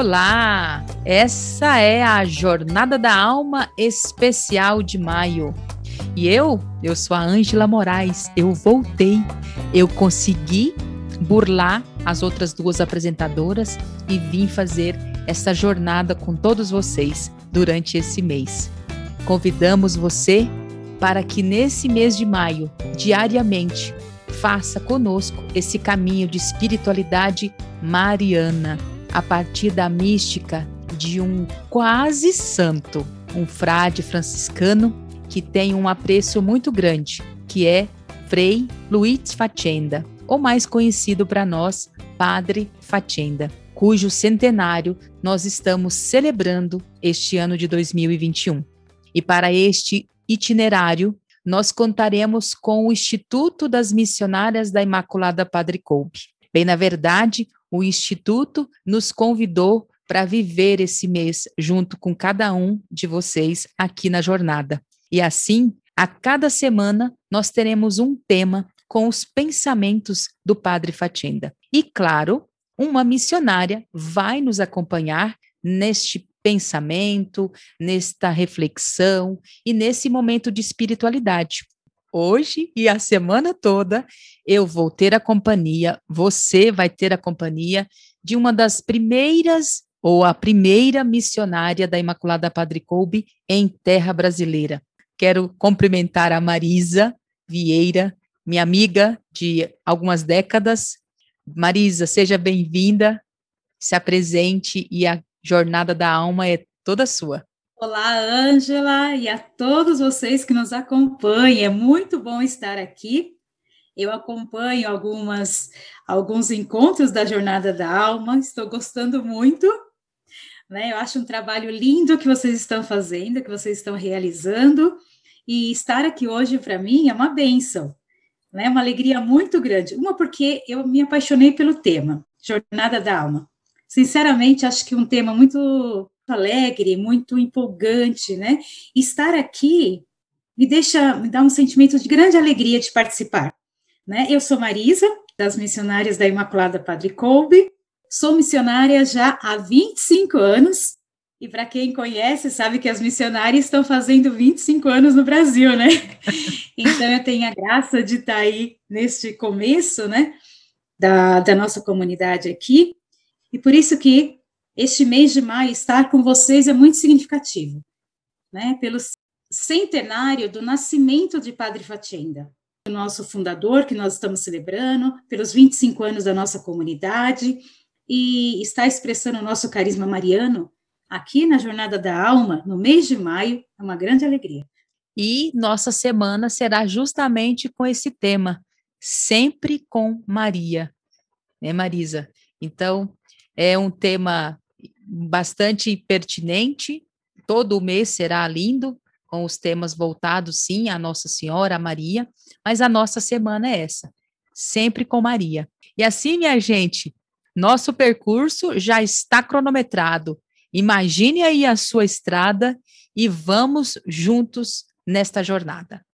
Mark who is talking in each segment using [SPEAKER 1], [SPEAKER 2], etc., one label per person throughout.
[SPEAKER 1] Olá! Essa é a Jornada da Alma especial de maio. E eu, eu sou a Ângela Moraes, eu voltei, eu consegui burlar as outras duas apresentadoras e vim fazer essa jornada com todos vocês durante esse mês. Convidamos você para que nesse mês de maio, diariamente, faça conosco esse caminho de espiritualidade mariana a partir da mística de um quase santo, um frade franciscano que tem um apreço muito grande, que é Frei Luiz Facenda, ou mais conhecido para nós, Padre Facenda, cujo centenário nós estamos celebrando este ano de 2021. E para este itinerário, nós contaremos com o Instituto das Missionárias da Imaculada Padre Coupe. Bem, na verdade, o Instituto nos convidou para viver esse mês junto com cada um de vocês aqui na jornada. E assim, a cada semana, nós teremos um tema com os pensamentos do Padre Fatinda. E, claro, uma missionária vai nos acompanhar neste pensamento, nesta reflexão e nesse momento de espiritualidade hoje e a semana toda eu vou ter a companhia, você vai ter a companhia de uma das primeiras ou a primeira missionária da Imaculada Padre Coube em terra brasileira. Quero cumprimentar a Marisa Vieira, minha amiga de algumas décadas. Marisa, seja bem-vinda, se apresente e a jornada da alma é toda sua.
[SPEAKER 2] Olá, Ângela, e a todos vocês que nos acompanham. É muito bom estar aqui. Eu acompanho algumas, alguns encontros da Jornada da Alma, estou gostando muito. Né? Eu acho um trabalho lindo que vocês estão fazendo, que vocês estão realizando, e estar aqui hoje para mim é uma benção, né? uma alegria muito grande. Uma, porque eu me apaixonei pelo tema, Jornada da Alma. Sinceramente, acho que um tema muito alegre, muito empolgante, né? Estar aqui me deixa, me dá um sentimento de grande alegria de participar, né? Eu sou Marisa, das missionárias da Imaculada Padre Colbe, sou missionária já há 25 anos, e para quem conhece, sabe que as missionárias estão fazendo 25 anos no Brasil, né? Então eu tenho a graça de estar aí neste começo, né, da, da nossa comunidade aqui, e por isso que este mês de maio estar com vocês é muito significativo, né? Pelo centenário do nascimento de Padre Fatenda, o nosso fundador, que nós estamos celebrando, pelos 25 anos da nossa comunidade, e está expressando o nosso carisma mariano aqui na Jornada da Alma, no mês de maio, é uma grande alegria.
[SPEAKER 1] E nossa semana será justamente com esse tema, sempre com Maria, né, Marisa? Então, é um tema bastante pertinente. Todo o mês será lindo, com os temas voltados, sim, à Nossa Senhora, a Maria, mas a nossa semana é essa, sempre com Maria. E assim, minha gente, nosso percurso já está cronometrado. Imagine aí a sua estrada e vamos juntos nesta jornada.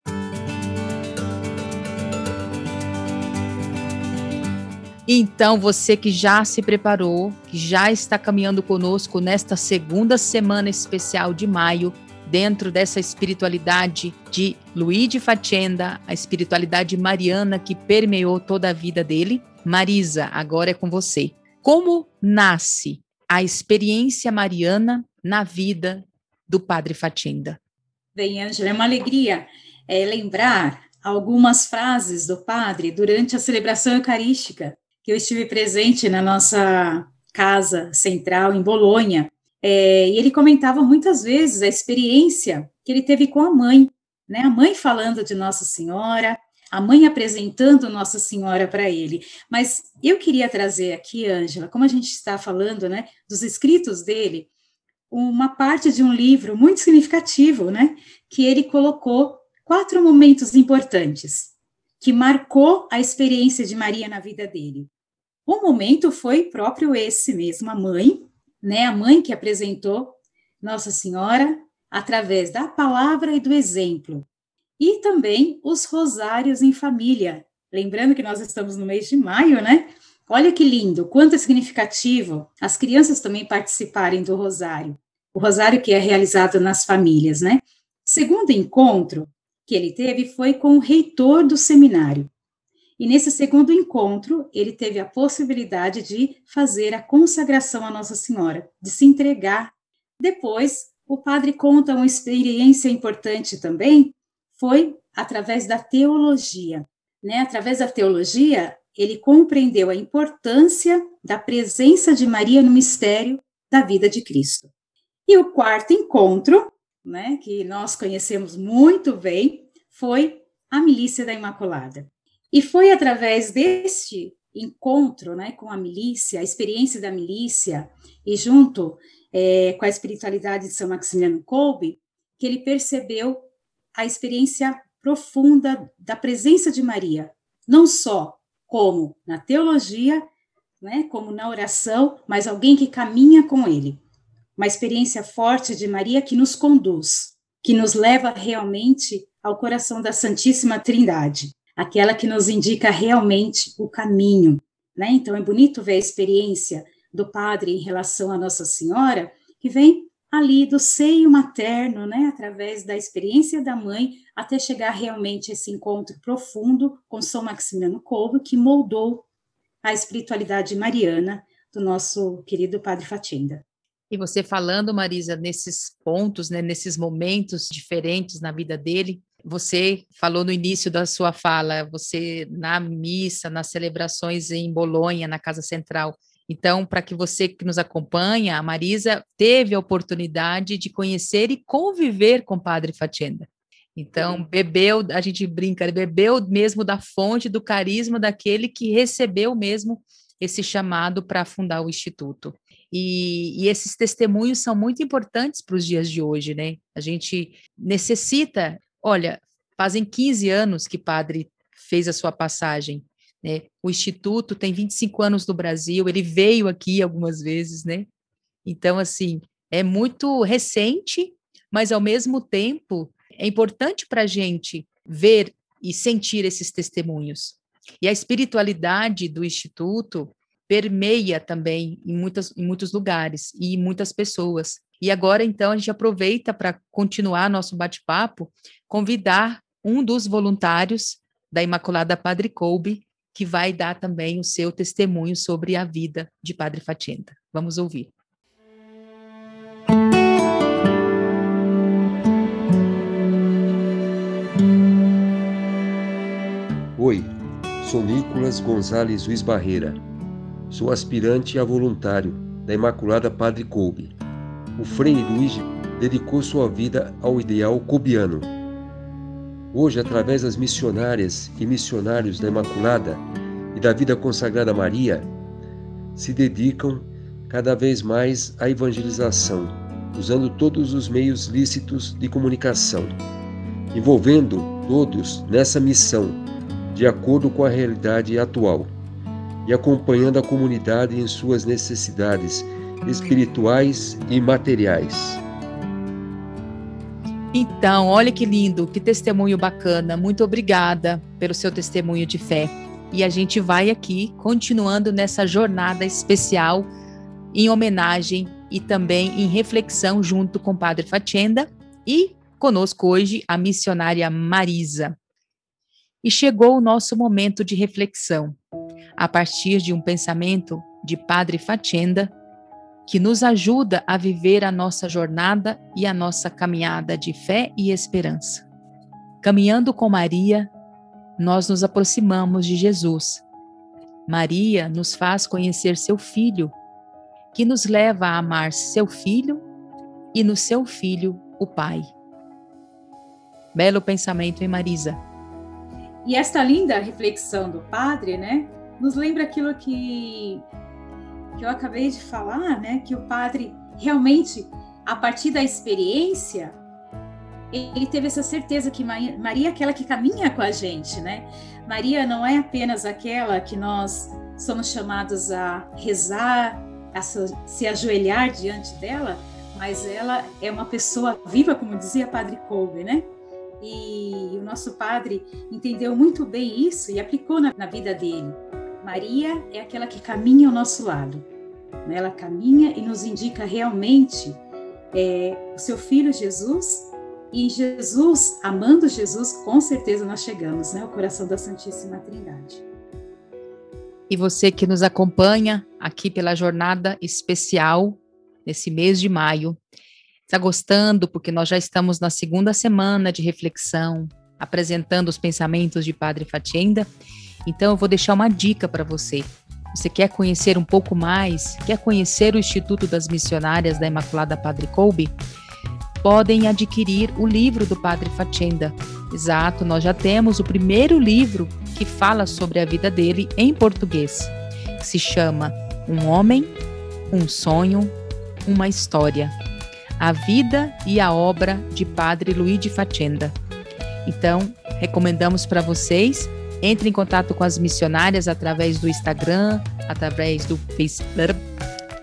[SPEAKER 1] Então, você que já se preparou, que já está caminhando conosco nesta segunda semana especial de maio, dentro dessa espiritualidade de Luiz de Facenda, a espiritualidade mariana que permeou toda a vida dele. Marisa, agora é com você. Como nasce a experiência mariana na vida do Padre Facenda?
[SPEAKER 2] Bem, Ângela, é uma alegria é, lembrar algumas frases do Padre durante a celebração eucarística que eu estive presente na nossa casa central em Bolonha, é, e ele comentava muitas vezes a experiência que ele teve com a mãe, né? A mãe falando de Nossa Senhora, a mãe apresentando Nossa Senhora para ele. Mas eu queria trazer aqui, Ângela, como a gente está falando, né, dos escritos dele, uma parte de um livro muito significativo, né, que ele colocou quatro momentos importantes que marcou a experiência de Maria na vida dele. O momento foi próprio esse mesmo, a mãe, né, a mãe que apresentou Nossa Senhora através da palavra e do exemplo. E também os rosários em família. Lembrando que nós estamos no mês de maio, né? Olha que lindo, quanto é significativo as crianças também participarem do rosário. O rosário que é realizado nas famílias, né? Segundo encontro que ele teve foi com o reitor do seminário. E nesse segundo encontro, ele teve a possibilidade de fazer a consagração à Nossa Senhora, de se entregar. Depois, o padre conta uma experiência importante também, foi através da teologia. Né? Através da teologia, ele compreendeu a importância da presença de Maria no mistério da vida de Cristo. E o quarto encontro, né, que nós conhecemos muito bem, foi a milícia da Imaculada. E foi através deste encontro né, com a milícia, a experiência da milícia, e junto é, com a espiritualidade de São Maximiliano Kolbe, que ele percebeu a experiência profunda da presença de Maria, não só como na teologia, né, como na oração, mas alguém que caminha com ele. Uma experiência forte de Maria que nos conduz, que nos leva realmente ao coração da Santíssima Trindade aquela que nos indica realmente o caminho. Né? Então, é bonito ver a experiência do padre em relação à Nossa Senhora, que vem ali do seio materno, né, através da experiência da mãe, até chegar realmente a esse encontro profundo com São Maximiliano Kolbe, que moldou a espiritualidade mariana do nosso querido Padre Fatinda.
[SPEAKER 1] E você falando, Marisa, nesses pontos, né, nesses momentos diferentes na vida dele, você falou no início da sua fala, você na missa, nas celebrações em Bolonha, na Casa Central. Então, para que você que nos acompanha, a Marisa teve a oportunidade de conhecer e conviver com o Padre Fatienda. Então, bebeu, a gente brinca, bebeu mesmo da fonte do carisma daquele que recebeu mesmo esse chamado para fundar o Instituto. E, e, esses testemunhos são muito importantes para os dias de hoje, né? A gente necessita Olha, fazem 15 anos que padre fez a sua passagem. Né? O Instituto tem 25 anos no Brasil, ele veio aqui algumas vezes, né? Então, assim, é muito recente, mas ao mesmo tempo é importante para a gente ver e sentir esses testemunhos. E a espiritualidade do Instituto permeia também em, muitas, em muitos lugares e muitas pessoas. E agora, então, a gente aproveita para continuar nosso bate-papo, convidar um dos voluntários da Imaculada Padre Colbe, que vai dar também o seu testemunho sobre a vida de Padre Fatienda. Vamos ouvir.
[SPEAKER 3] Oi, sou Nicolas Gonzalez Luiz Barreira. Sou aspirante a voluntário da Imaculada Padre Colbe o Frei Luigi dedicou sua vida ao ideal cobiano. Hoje, através das missionárias e missionários da Imaculada e da vida consagrada Maria, se dedicam cada vez mais à evangelização, usando todos os meios lícitos de comunicação, envolvendo todos nessa missão, de acordo com a realidade atual, e acompanhando a comunidade em suas necessidades espirituais e materiais.
[SPEAKER 1] Então, olha que lindo, que testemunho bacana. Muito obrigada pelo seu testemunho de fé. E a gente vai aqui continuando nessa jornada especial em homenagem e também em reflexão junto com o Padre Fatienda e conosco hoje a missionária Marisa. E chegou o nosso momento de reflexão, a partir de um pensamento de Padre Fatienda que nos ajuda a viver a nossa jornada e a nossa caminhada de fé e esperança. Caminhando com Maria, nós nos aproximamos de Jesus. Maria nos faz conhecer seu Filho, que nos leva a amar seu Filho e no seu Filho o Pai. Belo pensamento, hein, Marisa?
[SPEAKER 2] E esta linda reflexão do Padre, né, nos lembra aquilo que que eu acabei de falar, né, que o padre realmente, a partir da experiência, ele teve essa certeza que Maria é aquela que caminha com a gente, né? Maria não é apenas aquela que nós somos chamados a rezar, a se ajoelhar diante dela, mas ela é uma pessoa viva, como dizia Padre Kolbe, né? E o nosso padre entendeu muito bem isso e aplicou na, na vida dele Maria é aquela que caminha ao nosso lado. Né? Ela caminha e nos indica realmente é, o seu filho Jesus. E Jesus, amando Jesus, com certeza nós chegamos, né? O coração da Santíssima Trindade.
[SPEAKER 1] E você que nos acompanha aqui pela jornada especial nesse mês de maio, está gostando porque nós já estamos na segunda semana de reflexão, apresentando os pensamentos de Padre Fatienda. Então eu vou deixar uma dica para você. Você quer conhecer um pouco mais? Quer conhecer o Instituto das Missionárias da Imaculada Padre Colbe? Podem adquirir o livro do Padre Fatienda. Exato, nós já temos o primeiro livro que fala sobre a vida dele em português. Se chama Um Homem, um Sonho, uma História. A vida e a obra de Padre Luiz de Fatienda. Então, recomendamos para vocês. Entre em contato com as missionárias através do Instagram, através do Facebook,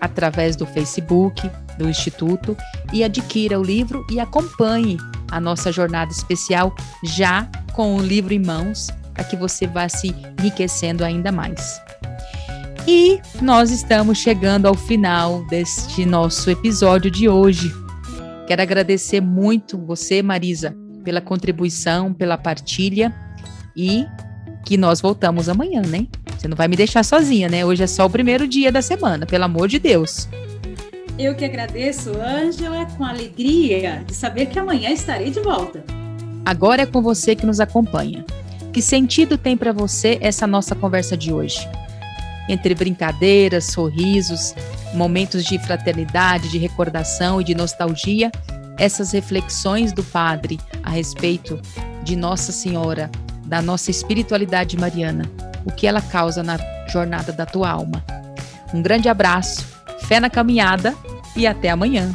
[SPEAKER 1] através do Facebook do Instituto e adquira o livro e acompanhe a nossa jornada especial já com o livro em mãos, para que você vá se enriquecendo ainda mais. E nós estamos chegando ao final deste nosso episódio de hoje. Quero agradecer muito você, Marisa, pela contribuição, pela partilha e que nós voltamos amanhã, né? Você não vai me deixar sozinha, né? Hoje é só o primeiro dia da semana, pelo amor de Deus.
[SPEAKER 2] Eu que agradeço, Ângela, com alegria de saber que amanhã estarei de volta.
[SPEAKER 1] Agora é com você que nos acompanha. Que sentido tem para você essa nossa conversa de hoje? Entre brincadeiras, sorrisos, momentos de fraternidade, de recordação e de nostalgia, essas reflexões do Padre a respeito de Nossa Senhora, da nossa espiritualidade mariana, o que ela causa na jornada da tua alma. Um grande abraço, fé na caminhada e até amanhã.